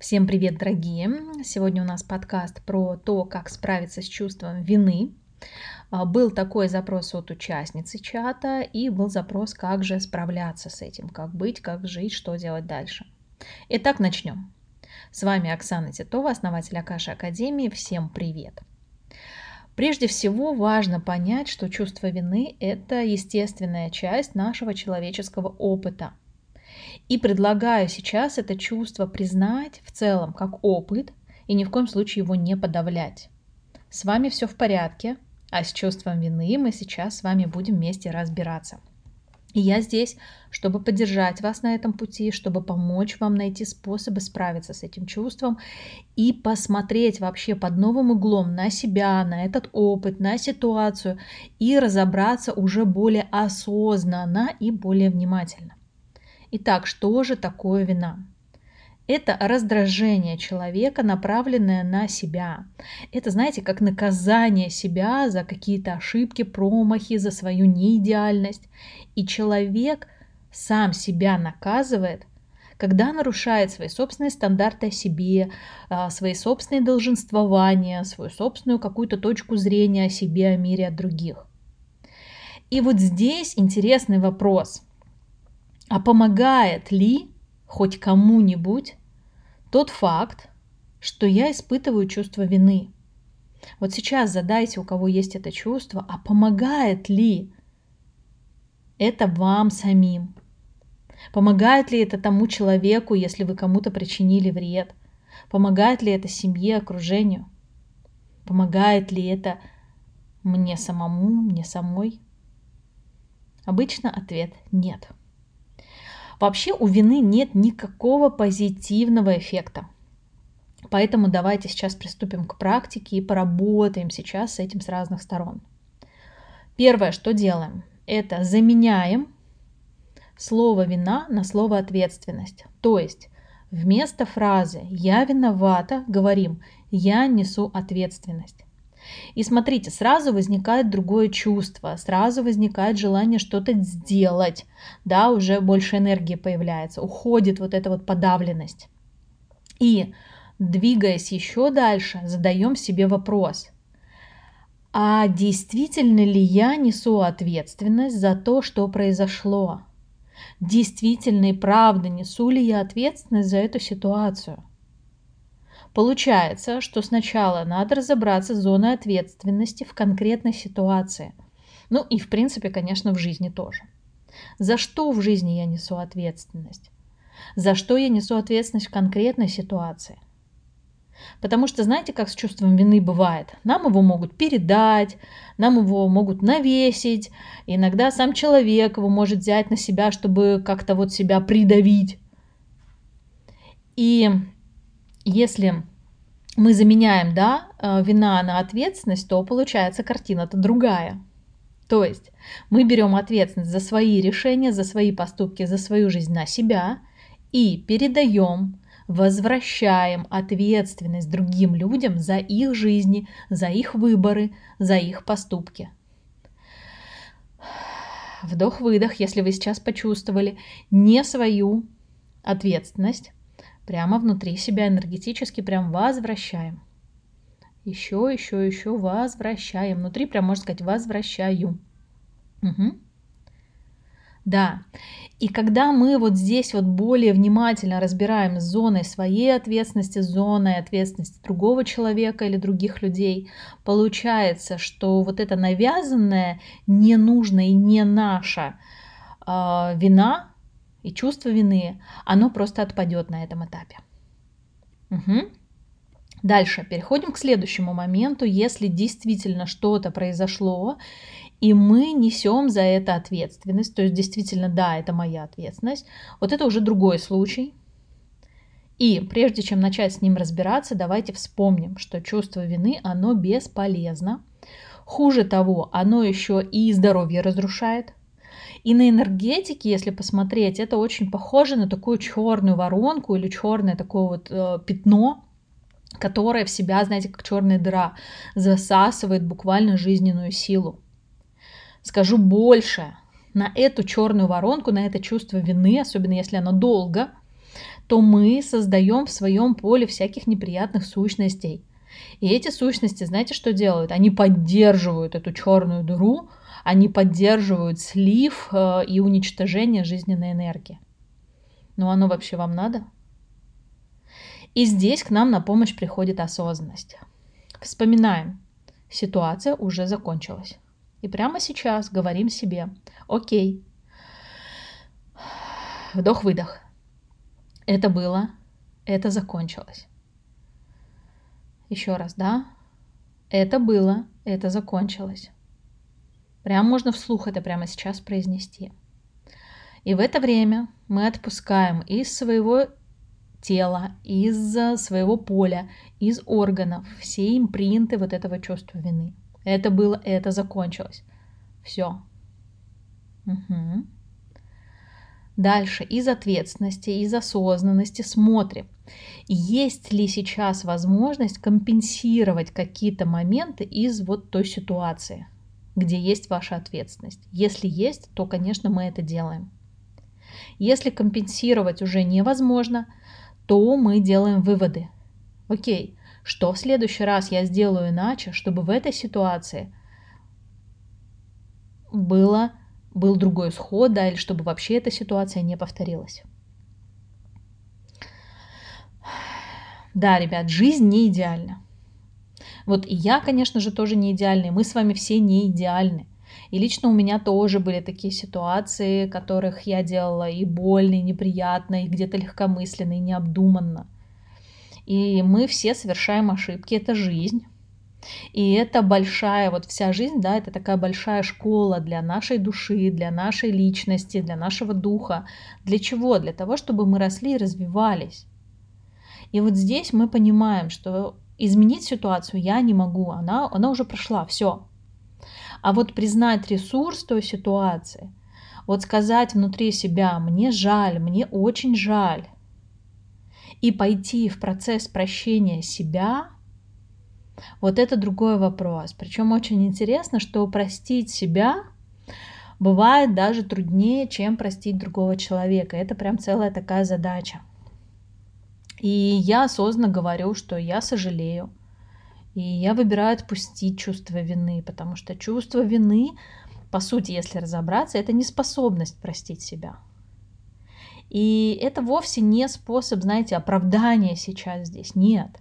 Всем привет, дорогие! Сегодня у нас подкаст про то, как справиться с чувством вины. А, был такой запрос от участницы чата, и был запрос, как же справляться с этим, как быть, как жить, что делать дальше. Итак, начнем. С вами Оксана Титова, основатель Акаши Академии. Всем привет! Прежде всего важно понять, что чувство вины – это естественная часть нашего человеческого опыта – и предлагаю сейчас это чувство признать в целом как опыт и ни в коем случае его не подавлять. С вами все в порядке, а с чувством вины мы сейчас с вами будем вместе разбираться. И я здесь, чтобы поддержать вас на этом пути, чтобы помочь вам найти способы справиться с этим чувством и посмотреть вообще под новым углом на себя, на этот опыт, на ситуацию и разобраться уже более осознанно и более внимательно. Итак, что же такое вина? Это раздражение человека, направленное на себя. Это, знаете, как наказание себя за какие-то ошибки, промахи, за свою неидеальность. И человек сам себя наказывает, когда нарушает свои собственные стандарты о себе, а, свои собственные долженствования, свою собственную какую-то точку зрения о себе, о мире, о других. И вот здесь интересный вопрос – а помогает ли хоть кому-нибудь тот факт, что я испытываю чувство вины? Вот сейчас задайте, у кого есть это чувство, а помогает ли это вам самим? Помогает ли это тому человеку, если вы кому-то причинили вред? Помогает ли это семье, окружению? Помогает ли это мне самому, мне самой? Обычно ответ нет. Вообще у вины нет никакого позитивного эффекта. Поэтому давайте сейчас приступим к практике и поработаем сейчас с этим с разных сторон. Первое, что делаем, это заменяем слово вина на слово ответственность. То есть вместо фразы «я виновата» говорим «я несу ответственность». И смотрите, сразу возникает другое чувство, сразу возникает желание что-то сделать, да, уже больше энергии появляется, уходит вот эта вот подавленность. И двигаясь еще дальше, задаем себе вопрос, а действительно ли я несу ответственность за то, что произошло? Действительно и правда несу ли я ответственность за эту ситуацию? Получается, что сначала надо разобраться с зоной ответственности в конкретной ситуации. Ну и в принципе, конечно, в жизни тоже. За что в жизни я несу ответственность? За что я несу ответственность в конкретной ситуации? Потому что знаете, как с чувством вины бывает? Нам его могут передать, нам его могут навесить, иногда сам человек его может взять на себя, чтобы как-то вот себя придавить. И если мы заменяем, да, э, вина на ответственность, то получается картина-то другая. То есть мы берем ответственность за свои решения, за свои поступки, за свою жизнь на себя и передаем, возвращаем ответственность другим людям за их жизни, за их выборы, за их поступки. Вдох-выдох, если вы сейчас почувствовали не свою ответственность, прямо внутри себя энергетически прям возвращаем. Еще, еще, еще возвращаем. Внутри прям можно сказать возвращаю. Угу. Да. И когда мы вот здесь вот более внимательно разбираем с зоной своей ответственности, с зоной ответственности другого человека или других людей, получается, что вот эта навязанная, ненужная и не наша э, вина, и чувство вины, оно просто отпадет на этом этапе. Угу. Дальше переходим к следующему моменту. Если действительно что-то произошло, и мы несем за это ответственность, то есть действительно, да, это моя ответственность, вот это уже другой случай. И прежде чем начать с ним разбираться, давайте вспомним, что чувство вины, оно бесполезно. Хуже того, оно еще и здоровье разрушает, и на энергетике, если посмотреть, это очень похоже на такую черную воронку или черное такое вот э, пятно, которое в себя, знаете, как черная дыра, засасывает буквально жизненную силу. Скажу больше, на эту черную воронку, на это чувство вины, особенно если оно долго, то мы создаем в своем поле всяких неприятных сущностей. И эти сущности, знаете, что делают? Они поддерживают эту черную дыру, они поддерживают слив э, и уничтожение жизненной энергии. Но оно вообще вам надо? И здесь к нам на помощь приходит осознанность. Вспоминаем, ситуация уже закончилась. И прямо сейчас говорим себе, окей, вдох-выдох. Это было, это закончилось. Еще раз, да? Это было, это закончилось. Прям можно вслух это прямо сейчас произнести. И в это время мы отпускаем из своего тела, из своего поля, из органов все импринты вот этого чувства вины. Это было, это закончилось. Все. Угу. Дальше из ответственности, из осознанности смотрим, есть ли сейчас возможность компенсировать какие-то моменты из вот той ситуации, где есть ваша ответственность. Если есть, то, конечно, мы это делаем. Если компенсировать уже невозможно, то мы делаем выводы. Окей, что в следующий раз я сделаю иначе, чтобы в этой ситуации было был другой исход, да, или чтобы вообще эта ситуация не повторилась. Да, ребят, жизнь не идеальна. Вот и я, конечно же, тоже не идеальный. Мы с вами все не идеальны. И лично у меня тоже были такие ситуации, которых я делала и больно, и неприятно, и где-то легкомысленно, и необдуманно. И мы все совершаем ошибки, это жизнь. И это большая, вот вся жизнь, да, это такая большая школа для нашей души, для нашей личности, для нашего духа. Для чего? Для того, чтобы мы росли и развивались. И вот здесь мы понимаем, что изменить ситуацию я не могу, она, она уже прошла, все. А вот признать ресурс той ситуации, вот сказать внутри себя, мне жаль, мне очень жаль, и пойти в процесс прощения себя – вот это другой вопрос. Причем очень интересно, что простить себя бывает даже труднее, чем простить другого человека. Это прям целая такая задача. И я осознанно говорю, что я сожалею. И я выбираю отпустить чувство вины, потому что чувство вины, по сути, если разобраться, это неспособность простить себя. И это вовсе не способ, знаете, оправдания сейчас здесь. Нет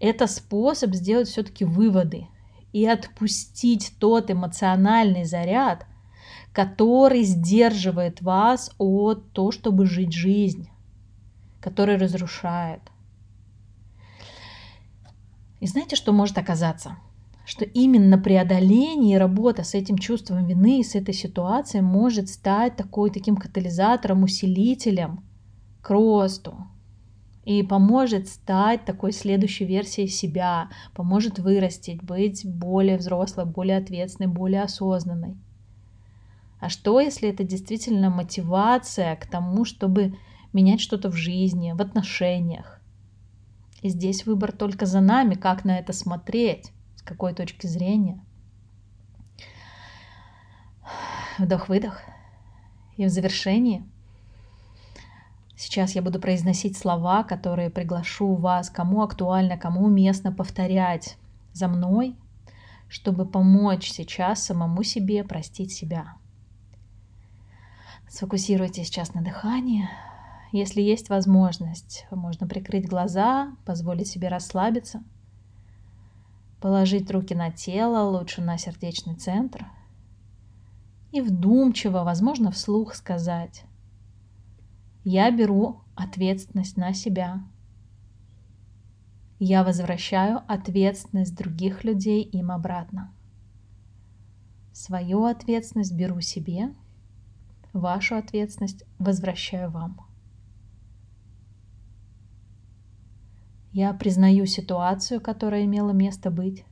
это способ сделать все-таки выводы и отпустить тот эмоциональный заряд, который сдерживает вас от того, чтобы жить жизнь, который разрушает. И знаете, что может оказаться? Что именно преодоление и работа с этим чувством вины и с этой ситуацией может стать такой таким катализатором, усилителем к росту, и поможет стать такой следующей версией себя, поможет вырастить, быть более взрослой, более ответственной, более осознанной. А что, если это действительно мотивация к тому, чтобы менять что-то в жизни, в отношениях? И здесь выбор только за нами, как на это смотреть, с какой точки зрения. Вдох-выдох. И в завершении – Сейчас я буду произносить слова, которые приглашу вас, кому актуально, кому уместно повторять за мной, чтобы помочь сейчас самому себе простить себя. Сфокусируйтесь сейчас на дыхании. Если есть возможность, можно прикрыть глаза, позволить себе расслабиться, положить руки на тело, лучше на сердечный центр, и вдумчиво, возможно, вслух сказать я беру ответственность на себя. Я возвращаю ответственность других людей им обратно. Свою ответственность беру себе, вашу ответственность возвращаю вам. Я признаю ситуацию, которая имела место быть,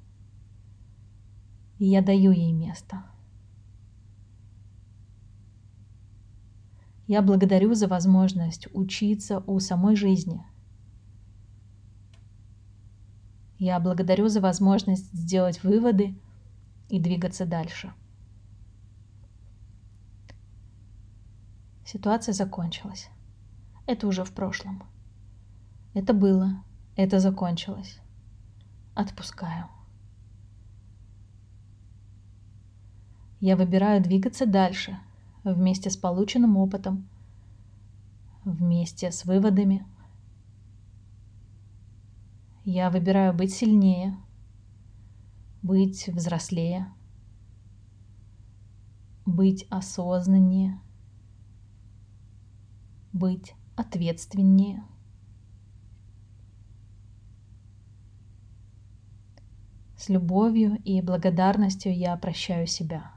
и я даю ей место – Я благодарю за возможность учиться у самой жизни. Я благодарю за возможность сделать выводы и двигаться дальше. Ситуация закончилась. Это уже в прошлом. Это было, это закончилось. Отпускаю. Я выбираю двигаться дальше, вместе с полученным опытом, вместе с выводами. Я выбираю быть сильнее, быть взрослее, быть осознаннее, быть ответственнее. С любовью и благодарностью я прощаю себя.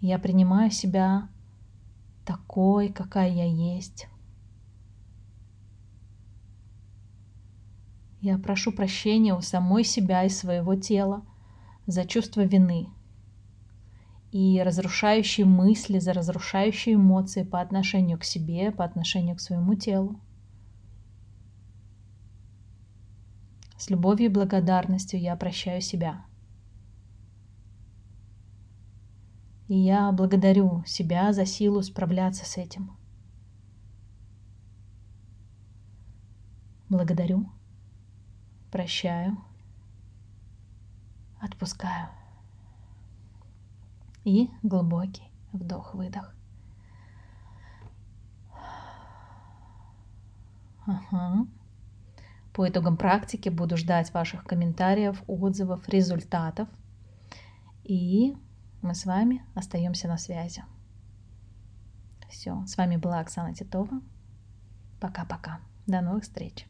Я принимаю себя такой, какая я есть. Я прошу прощения у самой себя и своего тела за чувство вины и разрушающие мысли, за разрушающие эмоции по отношению к себе, по отношению к своему телу. С любовью и благодарностью я прощаю себя. И я благодарю себя за силу справляться с этим. Благодарю, прощаю, отпускаю. И глубокий вдох-выдох. Ага. По итогам практики буду ждать ваших комментариев, отзывов, результатов. И мы с вами остаемся на связи. Все, с вами была Оксана Титова. Пока-пока. До новых встреч.